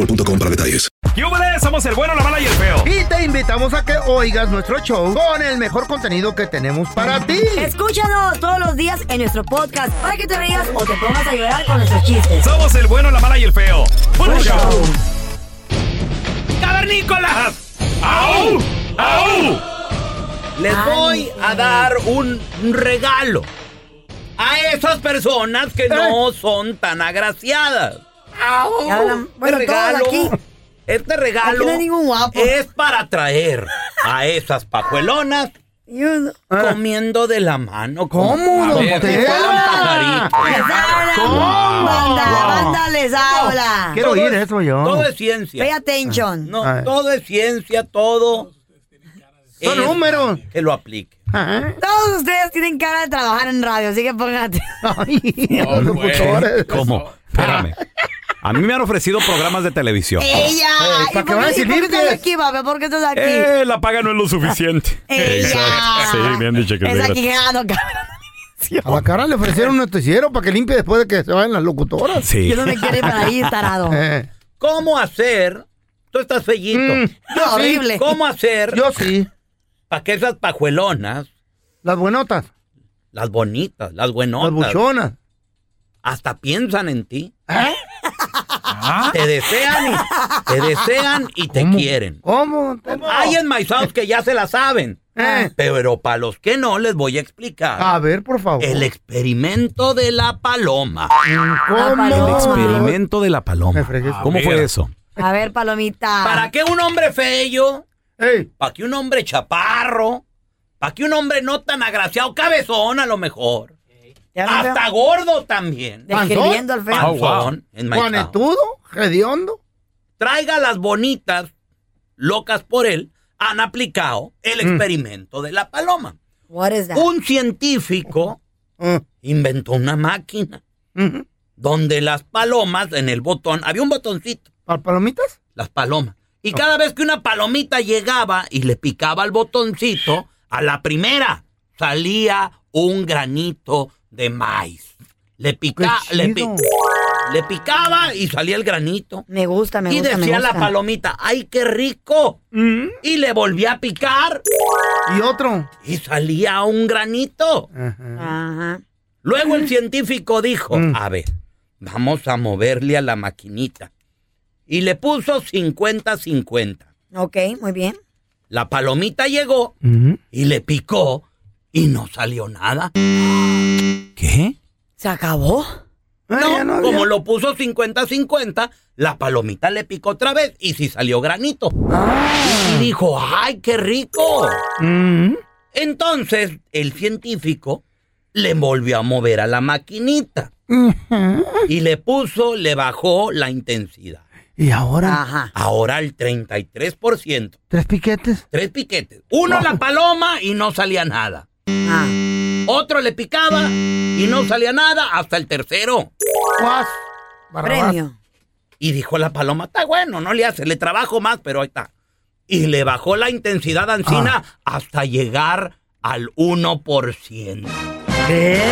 boostmobile.com para detalles. ¡Yúbales! Somos el bueno, la mala y el feo. Y te invitamos a que oigas nuestro show con el mejor contenido que tenemos para ti. Escúchanos todos los días en nuestro podcast para que te rías o te pongas a llorar con nuestros chistes. Somos el bueno, la mala y el feo. ¡Buen show! ¡Cavernícolas! ¡Au! ¡Au! Les Ay, voy a dar un un regalo a esas personas que no son tan agraciadas. Ya hablan- bueno, este todos regalo, aquí. este Aquí regalo no hay ningún guapo. es para traer a esas pajuelonas Yo- comiendo de la mano. como- ¿Cómo, don ver. ¿Cómo? ¡Banda! Wow. ¡Banda les habla! Quiero Todo oír es- eso yo. Todo es ciencia. Pay attention. No, A ver. todo es ciencia, todo. Son números. Que lo aplique. Ajá. Todos ustedes tienen cara de trabajar en radio, así que. Ay, los locutores. ¿Cómo? Espérame. A mí me han ofrecido programas de televisión. ¡Ella! Eh, ¿para ¿Y qué qué, a aquí, papi? ¿Por qué estás aquí? Eh, la paga no es lo suficiente. ¡Ella! Sí, me han dicho que es cabrón. A la cara le ofrecieron un noticiero para que limpie después de que se vayan las locutoras. Sí. Yo no me quiero ir para ahí, tarado. Eh, ¿Cómo hacer? Tú estás fellito. Mm. No, horrible. ¿Cómo hacer yo sí. para que esas pajuelonas, Las buenotas. las bonitas, las Las buenotas, buchonas. hasta piensan en ti? ¿Eh? Te desean y te desean y te ¿Cómo? quieren. ¿Cómo? Hay enmaizados que ya se la saben. Eh. Pero para los que no, les voy a explicar. A ver, por favor. El experimento de la paloma. ¿Cómo? El experimento de la paloma. ¿Cómo fue eso? A ver, palomita. ¿Para qué un hombre feo? ¿Para qué un hombre chaparro? ¿Para qué un hombre no tan agraciado? Cabezón a lo mejor. Veo. Hasta gordo también. Describiendo al feo. Panzón, hediondo. Traiga las bonitas, locas por él, han aplicado el experimento de la paloma. What is that? Un científico Ah, inventó una máquina donde las palomas en el botón, había un botoncito, ¿Para palomitas? las palomas. Y cada vez que una palomita llegaba y le picaba al botoncito, a la primera salía un granito de maíz. Le, pica, le, pi- le picaba y salía el granito. Me gusta, me y gusta, me decía la gusta. palomita, ¡ay, qué rico! Mm, Y le volvía a picar Y otro. y salía un granito. Ajá. Ajá. Luego el científico dijo, Mm. a ver, vamos a moverle a la maquinita. Y le puso 50-50. Ok, muy bien. La palomita llegó y le picó y no salió nada. ¿Qué? ¿Se acabó? No, no como lo puso 50-50, la palomita le picó otra vez y sí salió granito. Ah. Y dijo, ¡ay, qué rico! Mm. Entonces el científico le volvió a mover a la maquinita y le puso, le bajó la intensidad. Y ahora, Ajá. Ahora el 33%. tres piquetes. Tres piquetes. Uno la paloma y no salía nada. Ah. Otro le picaba y no salía nada hasta el tercero. Premio. Y dijo la paloma, está bueno, no le hace, le trabajo más, pero ahí está. Y le bajó la intensidad ancina hasta llegar al 1%. ¿Qué?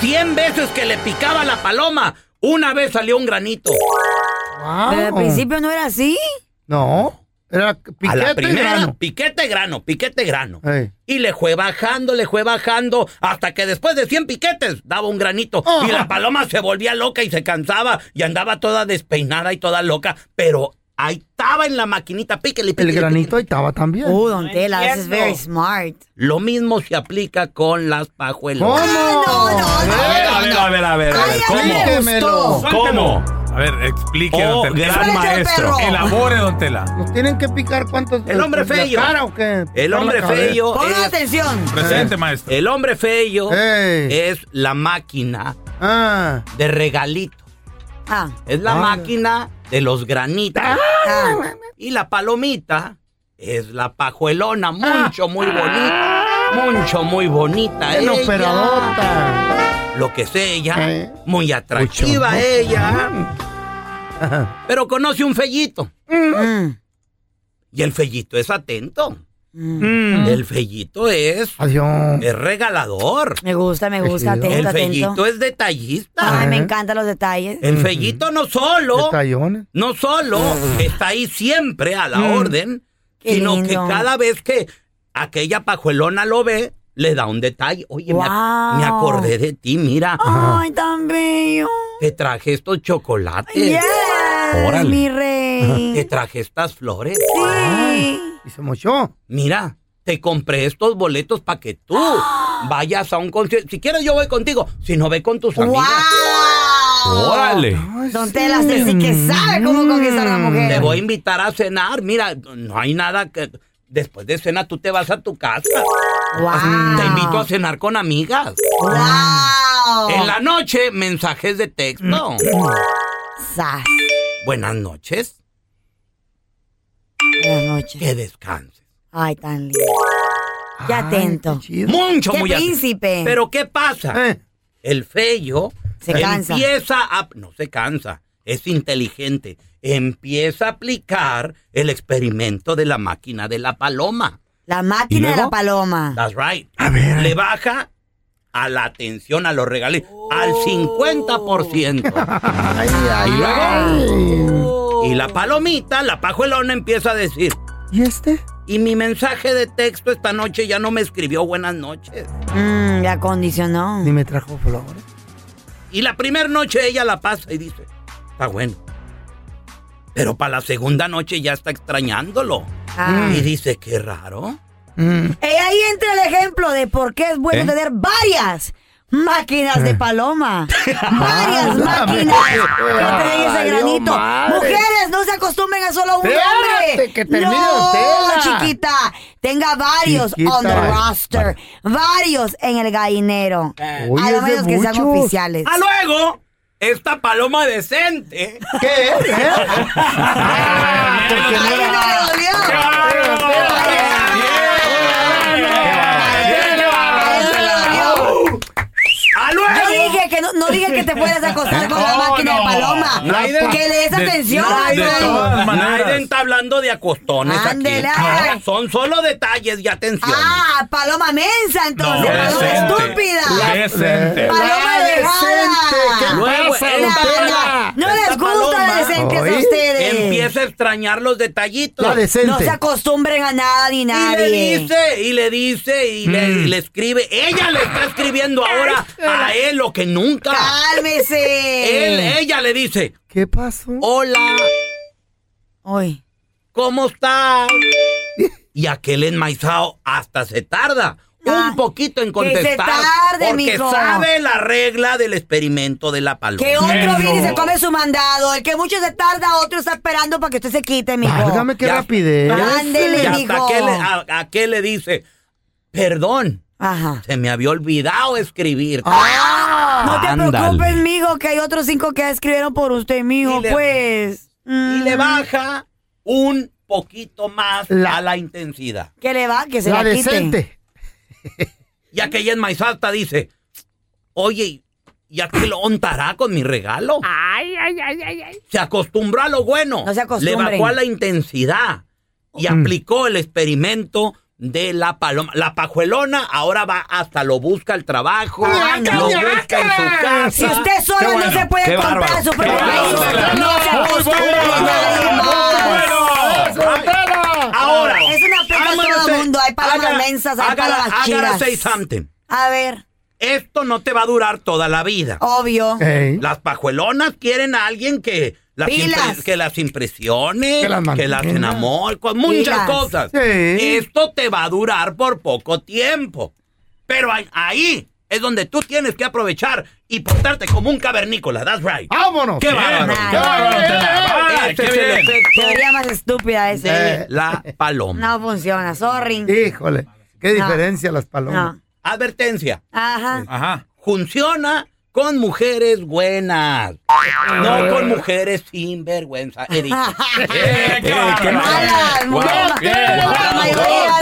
100 veces que le picaba la paloma, una vez salió un granito. Wow. Pero al principio no era así. No. Era piquete a la y primera, grano. piquete grano, piquete grano. Ey. Y le fue bajando, le fue bajando, hasta que después de 100 piquetes daba un granito. Oh. Y la paloma se volvía loca y se cansaba y andaba toda despeinada y toda loca. Pero ahí estaba en la maquinita, píquele, El píquele, granito ahí estaba también. Uh, don Tela, entiendo. very smart. Lo mismo se aplica con las pajuelonas. ¿Cómo? no, no, A ver, a ver, a ver, a ver. a ver, Ay, ¿Cómo? ¿Cómo? A ver, explique, Oh, don Tela. gran maestro. perro. Elabore, don Tela. ¿Nos tienen que picar cuántos? El hombre feo. cara o qué? El hombre feo es, atención. Presente, maestro. el hombre feo es la máquina Ah. de regalitos. Ah, Es la Ah. máquina de los granitos. ah. Y la palomita es la pajuelona, mucho, muy bonita. Mucho, muy bonita. Bien ella. operadota. Lo que es ella. Eh. Muy atractiva Mucho. ella. Ajá. Pero conoce un fellito. Mm, Y el fellito es atento. mm. El fellito es, Adiós. es regalador. Me gusta, me gusta, atento, El atento. fellito es detallista. Ay, me encantan los detalles. El fellito no solo, Detallones. no solo está ahí siempre a la Mm. orden, Qué sino lindo. que cada vez que aquella pajuelona lo ve, le da un detalle. Oye, me, ac- Wow. me acordé de ti, mira, Ay, tan bello. te traje estos chocolates, Yes, Órale. mi rey. te traje estas flores. Sí. Y se mochó. Mira, te compré estos boletos para que tú vayas a un concierto. Si quieres, yo voy contigo. Si no, ve con tus amigas. ¡Wow! Órale. Ay, Don Tela, usted sí que sabe cómo conquistar a la mujer. Te voy a invitar a cenar. Mira, no hay nada que. Después de cena, tú te vas a tu casa. Wow. Te invito a cenar con amigas. Wow. En la noche, mensajes de texto. Sas. Buenas noches. Buenas noches. Que descanses. Ay, tan lindo. Qué Ay, atento. Mucho, Qué muy atento. príncipe. Pero ¿qué pasa? Eh, El fello Se cansa. empieza a... No se cansa, es inteligente. Empieza a aplicar el experimento de la máquina de la paloma. La máquina de la paloma. That's right. A ver. Le baja a la atención a los regalos al 50%. Ay, ay, Y luego- ay. Y la palomita, la pajuelona, empieza a decir, ¿Y este? y mi mensaje de texto esta noche ya no me escribió buenas noches. Mmm, la acondicionó. Ni me trajo flores. Y la primera noche ella la pasa y dice, está bueno. Pero para la segunda noche ya está extrañándolo. Ah. Y dice, qué raro. Mm. Eh, ahí entra el ejemplo de por qué es bueno ¿Eh? tener varias máquinas de paloma. varias máquinas que tengan ese granito. madre. Mujeres, no se acostumbren a solo un Espérate, hombre. que termine no, Tela. chiquita. Tenga varios Chiquita. on the roster. Varios en el gallinero. Oye, a lo es menos que sean oficiales. ¡A luego! Esta paloma decente. ¿Qué? ¿Eh? Ah, no, dije que te fueras a acostar con la No, máquina no. de paloma. Naiden- que le des de- atención. todas maneras. Nadie está hablando de acostones Ándele. No, son solo detalles y atención. Ah, paloma mensa entonces, No, paloma decente. estúpida. Decente. Paloma Ah, dejada. decente. No esta les gusta paloma la decentes a ustedes. Empieza a extrañar los detallitos. La decente. No se acostumbren a nada ni Y le nadie. dice, y le dice, y le, Mm. y le escribe. Ella le está escribiendo ahora a él lo que nunca. Cálmese. Él, ella le dice, ¿Qué pasó? hola, Hoy. ¿cómo estás? Y aquel enmaizado hasta se tarda. Ah, un poquito en que se contestar. tarde, porque mijo. sabe la regla del experimento de la paloma. Que otro viene y se come su mandado. El que mucho se tarda, otro está esperando para que usted se quite, mijo. Válgame qué rapidez. Ándele, Y hasta mijo. que le, a, aquel le dice, perdón, Ajá. se me había olvidado escribir. Ah. No te Ándale. preocupes, mijo, que hay otros cinco que escribieron por usted, mijo, Y le- pues. Y Mm. le baja un poquito más La- a la intensidad. Que le va, que se La la, quite. decente. Y aquella enmaizada dice, oye, ¿Y a qué lo ontará con mi regalo? Ay, ay, ay, ay, ay. Se acostumbró a lo bueno. No se Le bajó a la intensidad y aplicó el experimento de la paloma. La pajuelona ahora va hasta lo busca el trabajo, ¡Ñaca, lo busca en su casa. Si usted solo Qué no bueno, se puede comprar bárbaro, su propio no se bueno, bueno. Ahora, Es una aplica a I'm gonna todo say- mundo. Hay gotta- mensas, hay gotta chidas. A ver, Esto no te va a durar toda la vida. obvio. Las pajuelonas quieren a alguien que las, Pilas. que las impresione, Que las que las con muchas Pilas. cosas. Sí. Esto te va a durar por poco tiempo. Pero ahí- es donde tú tienes que aprovechar y portarte como un cavernícola. That's right. ¡Vámonos! ¡Qué bárbaro! ¡Qué bárbaro, Este qué es bien! Teoría más estúpida ese. Eh. la paloma. No funciona, sorry. Híjole, qué No. diferencia las palomas. No. Advertencia. Ajá. Ajá. Funciona con mujeres buenas. No con mujeres sin vergüenza. He dicho. Eh, qué bárbaro. Malas, mujeres- Bien. la mayoría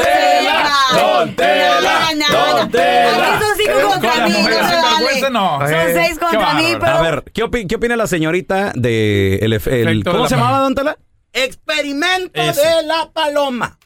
Don Tela. Don Tela, son cinco Con contra mí, no se vale. Eh. Son seis contra Qué mí, pero... A ver, ¿qué, opi- qué opina la señorita de el, el- ¿Cómo se llamaba, don Tela? Experimento de la paloma.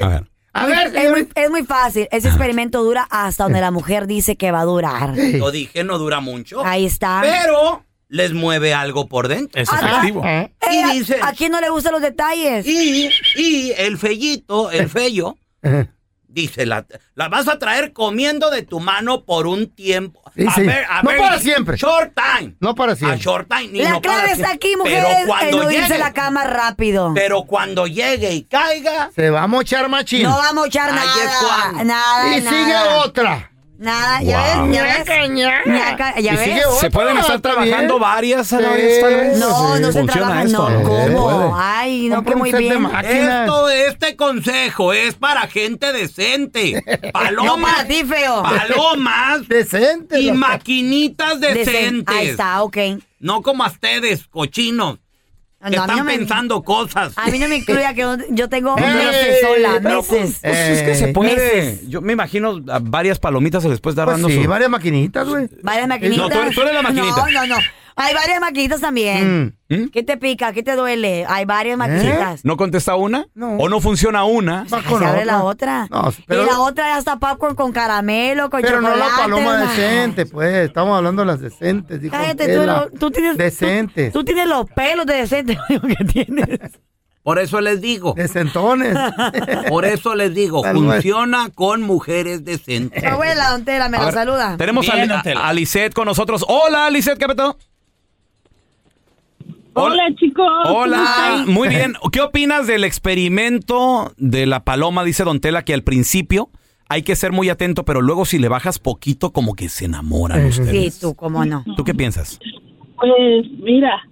A ver. A ver, Es muy, es muy fácil. Ese experimento dura hasta donde la mujer dice que va a durar. Lo dije, no dura mucho. Ahí está. Pero les mueve algo por dentro. Es Ah, efectivo. ¿Eh? Eh, y ¿a- dice- ¿A quién no le gustan los detalles? Y, y el fellito, el fello, Eh, dice, la, la vas a traer comiendo de tu mano por un tiempo. Sí, a sí. ver, a No ver, para siempre. Short time. No para A siempre. short time. ni La no para clave está aquí, mujeres, Pero cuando no irse llegue, a la cama rápido. pero cuando llegue y caiga, Se va a mochar machín. No va a mochar nada. y nada. sigue otra. Nada, ya ves, ya ves. Ñaca, ya ves. ¿Se pueden estar trabajando bien. varias a la vez, tal vez? No, no se Funciona trabaja, esto, no. ¿no? ¿Cómo? Ay, no, que muy bien. esto, este consejo es para gente decente. No Palomas. para ti, feo. Palomas Decente. y maquinitas Decen- decentes. Ahí está, ok. No como a ustedes, cochinos, No, mí están no me- pensando cosas. A mí no me incluya que yo tengo meses sola, pero meses. Pues es que se Eh, puede. meses. Yo me imagino a varias palomitas se les puede estar Pues dando sí, su... varias maquinitas, güey. Varias maquinitas. No, tú eres- tú eres la maquinita. No, no, no. Hay varias maquinitas también. ¿Mm? ¿Qué te pica? ¿Qué te duele? Hay varias maquinitas. ¿No contesta una? No. ¿O no funciona una? Va Ay, con se abre la otra. No, pero, y la otra ya está popcorn con caramelo, con pero no chocolate. la paloma Ay. decente, pues. Estamos hablando de las decentes. dijo Cállate, tú, lo- tú tienes. Decentes. Tú, tú tienes los pelos de decente que tienes. Por eso les digo, Decentones. por eso les digo, funciona con mujeres decentes. Abuela, don Tela, me A la ver, saluda. Tenemos Bien, a, a Lisette con nosotros. Hola, Lisette, ¿qué petó? Hola, chicos. Hola, muy bien. ¿Qué opinas del experimento de la paloma? Dice Don Tela que al principio hay que ser muy atento, pero luego si le bajas poquito, como que se enamoran ustedes. Sí, tú, cómo no. ¿Tú qué piensas? Pues mira,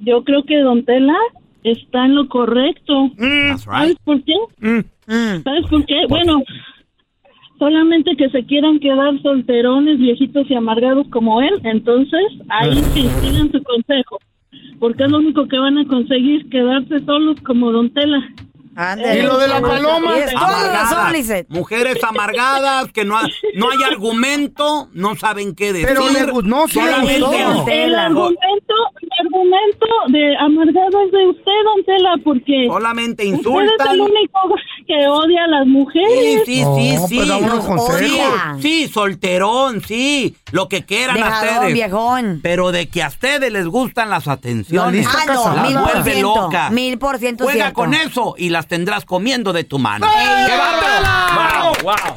yo creo que Don Tela está en lo correcto. That's ¿Sabes right. por qué? Mm. ¿Sabes por qué? Bueno, solamente que se quieran quedar solterones, viejitos y amargados como él, entonces ahí sí, sigan su consejo. Porque es lo único que van a conseguir, quedarse solos como Don Tela. ¿Y lo de la paloma? La razón, Lisette. mujeres amargadas que no, ha- no hay argumento, no saben qué decir. Pero le no, sí le solamente- gustó. El argumento, el argumento de amargado es de usted, Don Tela, porque solamente usted es el único que odia a las Sí, mujeres. sí, No, sí, pues sí. Nos consejos. Sí, sí, solterón, sí, lo que quieran a Dejadón, ustedes. viejón. Pero de que a ustedes les gustan las La atenciones. lista Ah, no, mil por vuelve ciento. loca. Mil por ciento Juega cierto. con eso y las tendrás comiendo de tu mano. ¡Ey, Wow, wow.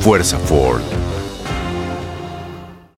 Fuerza Ford.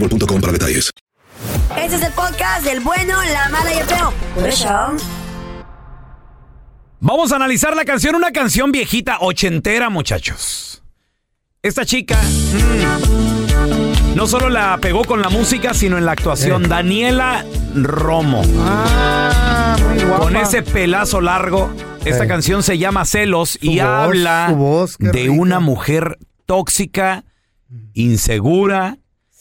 boostmobile.com para detalles. Este es el podcast del bueno, la mala y el feo. Por eso. Vamos a analizar la canción, una canción viejita, ochentera, muchachos. Esta chica mm, no solo la pegó con la música, sino en la actuación. Daniela Romo. Ah, muy guapa. Con ese pelazo largo. Esta Eh. canción se llama Celos y Su habla voz, de una mujer tóxica, insegura,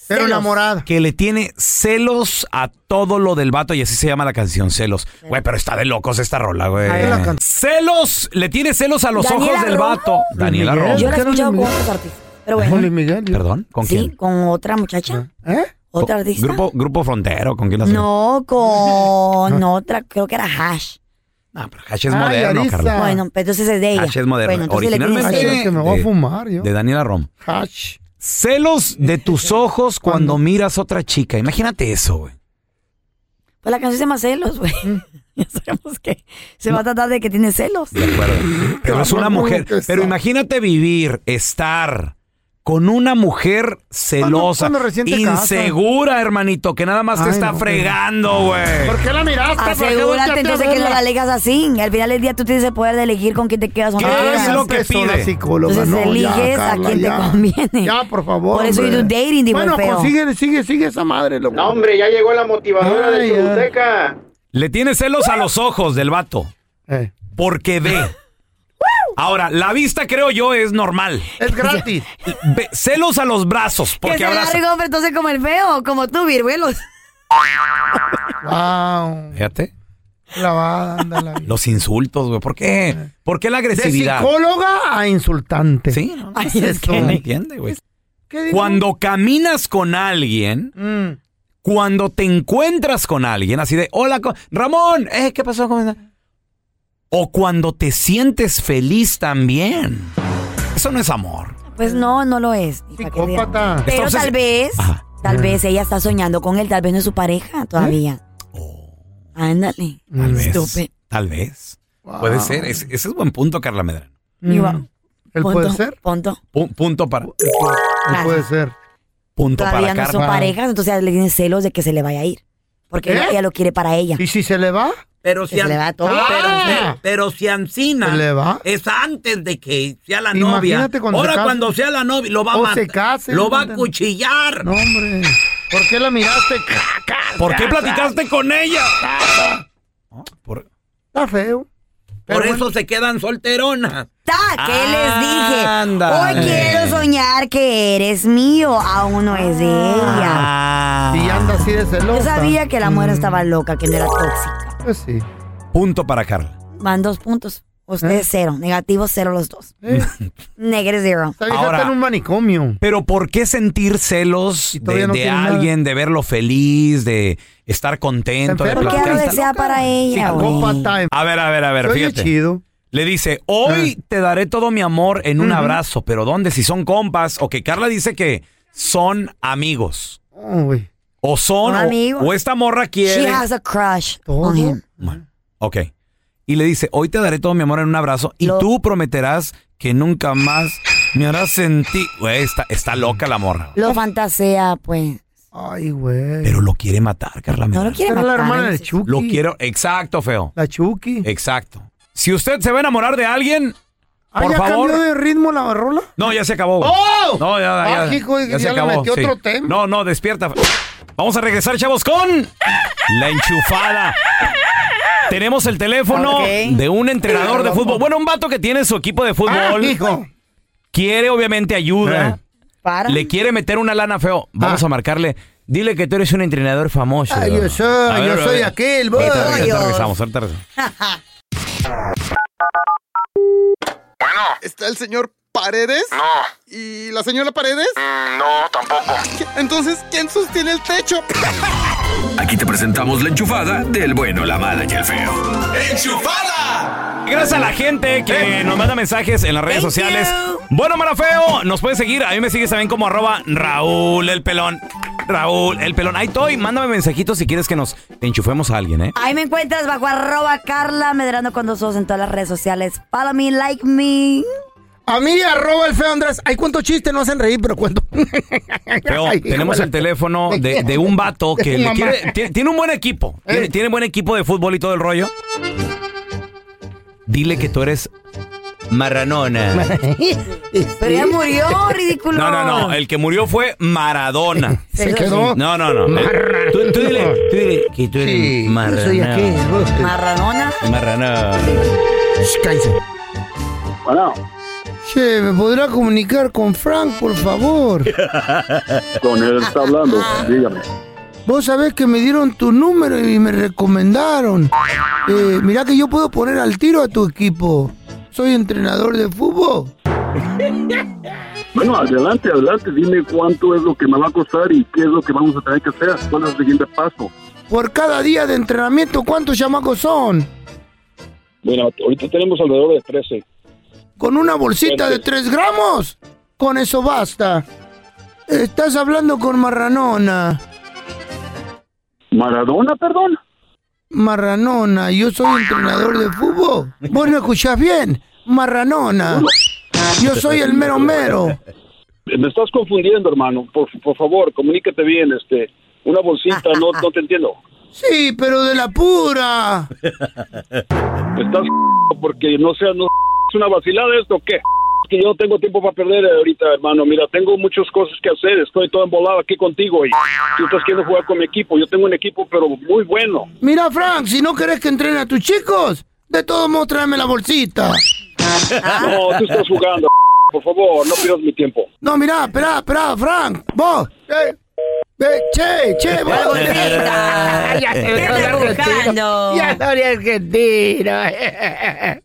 Pero enamorada. que le tiene celos a todo lo del vato y así se llama la canción, celos. Güey, pero está de locos esta rola, güey. Ahí la can- Celos, le tiene celos a los Daniela ojos del Romo. vato. Daniela Miguel. Romo. Yo la he ¿Qué era escuchado con otros artistas. Pero Con Luis bueno. Miguel. Perdón, ¿con Sí, quién? con otra muchacha. ¿Eh? ¿Otra artista? Grupo, grupo Frontero, ¿con quién la? No, con otra, creo que era Hash. No, pero Hash es Ay, moderno, Arisa. Carla. Bueno, pero entonces es de ella. Hash es moderno. Bueno, entonces le Originalmente Ay, que me voy a de- fumar yo. De Daniela Romo. Hash. Celos de tus ojos cuando ¿Cuándo? miras otra chica. Imagínate eso, güey. Pues la canción se llama celos, güey. ya sabemos que se va a tratar de que tiene celos. De acuerdo. Pero es una mujer. Pero imagínate vivir, estar con una mujer celosa, Cuando- cuando casas. insegura, hermanito, que nada más te está no, fregando, güey. ¿Por qué la miraste? ¿Por qué Asegúrate a entonces que la alegas así. Al final del día tú tienes el poder de elegir con quién te quedas o no ¿Qué es lo que pide? psicóloga, Entonces no, ya, eliges a Carla, quién te ya. conviene. Ya, por favor. Por eso hombre. you do dating, digo, Bueno, el feo. consigue, sigue, sigue esa madre, loco. No, hombre, ya llegó la motivadora Ay, de. Choluteca. Le tiene celos a los ojos del vato. Eh, Porque ve. Ahora, la vista creo yo es normal. es gratis. Ve- celos a los brazos, Que porque se largo, pero entonces como el feo, como tú, virguelos. wow. Fíjate. Clavada, anda la vida. Los insultos, güey. ¿Por qué? ¿Por qué la De agresividad? psicóloga a insultante. Sí, no, Ay, no, es que- no entiende, güey. ¿Qué digo? Cuando caminas con alguien, Mm. cuando te encuentras con alguien, así de, hola, co- Ramón, eh, ¿qué pasó? ¿Cómo está?" O cuando te sientes feliz también. Eso no es amor. Pues no, no lo es. Psicópata. Pero Entonces- tal vez, Ajá. tal vez ella está soñando con él, tal vez no es su pareja todavía. Ándale. Tal vez. Estúpido. Tal vez. Wow. Puede ser. Es- ese es buen punto, Carla Medrano. Mm. ¿Él Punto, puede ser? Punto. Pu- punto para, Él puede, ser. punto Todavía para no son parejas, entonces le tiene celos de que se le vaya a ir. Porque ¿Eh? ella lo quiere para ella. ¿Y si se le va? Pero si, se le va todo. pero, Ah. pero si Ancina ¿Se le va? es antes de que sea la Imagínate novia. cuando se Ahora case. cuando sea la novia lo va a O matar. se case, lo va a cuchillar. No, hombre. ¿Por qué la miraste? ¿Por qué platicaste con ella? No, por- Está feo. Por Pero eso se quedan solteronas. Ta, ¿Qué les dije? Ándale. Hoy quiero soñar que eres mío. Aún no es de ella. Ah. Y anda así de celosa. Yo sabía que la mujer Mm, estaba loca, que no era tóxica. Pues sí. Punto para Carla. Van dos puntos. Ustedes cero. Negativo cero los dos. Eh, Negative zero. Esta vieja Ahora- está en un manicomio. Pero ¿por qué sentir celos de, no alguien, de verlo feliz, de estar contento, de platicar? algo está desea loca. para ella. A ver, a ver, a ver, fíjate. chido. Le dice, hoy te daré todo mi amor en un abrazo, pero ¿dónde? Si son compas, o que Carla dice que son amigos, Oh, güey. O son, o, o esta morra She quiere. has a crush on him. Bueno, ok. Y le dice, hoy te daré todo mi amor en un abrazo y Lo- tú prometerás que nunca más me harás sentir... Güey, está, está loca la morra. Lo fantasea, pues. Ay, güey. Pero lo quiere matar, Carla. No lo quiere la matar. hermana de. Chucky. Lo quiero, exacto, feo. La Chucky. Exacto. Si usted se va a enamorar de alguien, Ah, por ¿ya favor. cambió de ritmo la rola? No, ya se acabó. güey. ¡Oh! No, ya, ya, Ah, hijo, ya se ya le acabó. metió sí. otro tema. No, no, despierta. Vamos a regresar, chavos, con la enchufada. Tenemos el teléfono de un entrenador de fútbol. Bueno, un vato que tiene su equipo de Ah, fútbol. hijo. Quiere, obviamente, ayuda. Eh. Para. le quiere meter una lana feo. Vamos a marcarle. Dile que tú eres un entrenador famoso. Ay, yo soy, ver, yo soy aquel, Ahorita, voy. ahorita Dios. regresamos, ahorita regresamos. ¿Está el señor Paredes? No, ¿Y la señora Paredes? mm, no, tampoco. Entonces, ¿quién sostiene el techo? Aquí te presentamos la enchufada del bueno, la mala y el feo. Gracias a la gente que nos manda mensajes en las redes Thank sociales. you. Bueno, mala feo, nos puedes seguir. A mí me sigues también como arroba Raúl el pelón. Raúl el pelón. Ahí estoy. Mándame mensajitos si quieres que nos enchufemos a alguien, ¿eh? Ahí me encuentras bajo arroba Carla Medrano con dos ojos en todas las redes sociales. Follow me, like me. A mí, arroba el feo Andrés. Ay, cuánto chiste, no hacen reír, pero cuento. Feo, Ay, tenemos el teléfono de, de un vato que le quiere- tiene, tiene un buen equipo. Tiene, Eh. tiene buen equipo de fútbol y todo el rollo. Dile que tú eres marranona. Pero ya murió, ridículo. No, no, no. El que murió fue Maradona. Se quedó. No, no, no. Eh, Tú, tú dile, tú dile que tú eres Sí, marranona. yo soy. Marranona. Marranona. Bueno, Che, ¿me podrá comunicar con Frank, por favor? con él está hablando, dígame. Vos sabés que me dieron tu número y me recomendaron. Eh, mirá que yo puedo poner al tiro a tu equipo. Soy entrenador de fútbol. Bueno, adelante, adelante, dime cuánto es lo que me va a costar y qué es lo que vamos a tener que hacer. ¿Cuál es el siguiente paso? Por cada día de entrenamiento, ¿cuántos chamacos son? Bueno, ahorita tenemos alrededor de 13. Con una bolsita de 3 gramos. Con eso basta. Estás hablando con Marranona. ¿Maradona, perdón? Marranona, yo soy entrenador de fútbol. ¿Vos no escuchás bien? Marranona. Yo soy el mero mero. Me estás confundiendo, hermano. Por, por favor, comunícate bien, este. Una bolsita, no, no te entiendo. Sí, pero de la pura. Estás porque no sea, no una vacilada esto, o ¿qué? Es que yo no tengo tiempo para perder ahorita, hermano. Mira, tengo muchas cosas que hacer. Estoy todo embolado aquí contigo y tú estás queriendo jugar con mi equipo. Yo tengo un equipo, pero muy bueno. Mira, Frank, si no querés que entrene a tus chicos, de todos modos tráeme la bolsita. No, tú estás jugando. Por favor, no pierdas mi tiempo. No, mira, espera, espera, Frank. Vos. Eh, eh, che, che, vos. La bolsita. Ya ¿Qué te andas buscando? Ya soy argentino.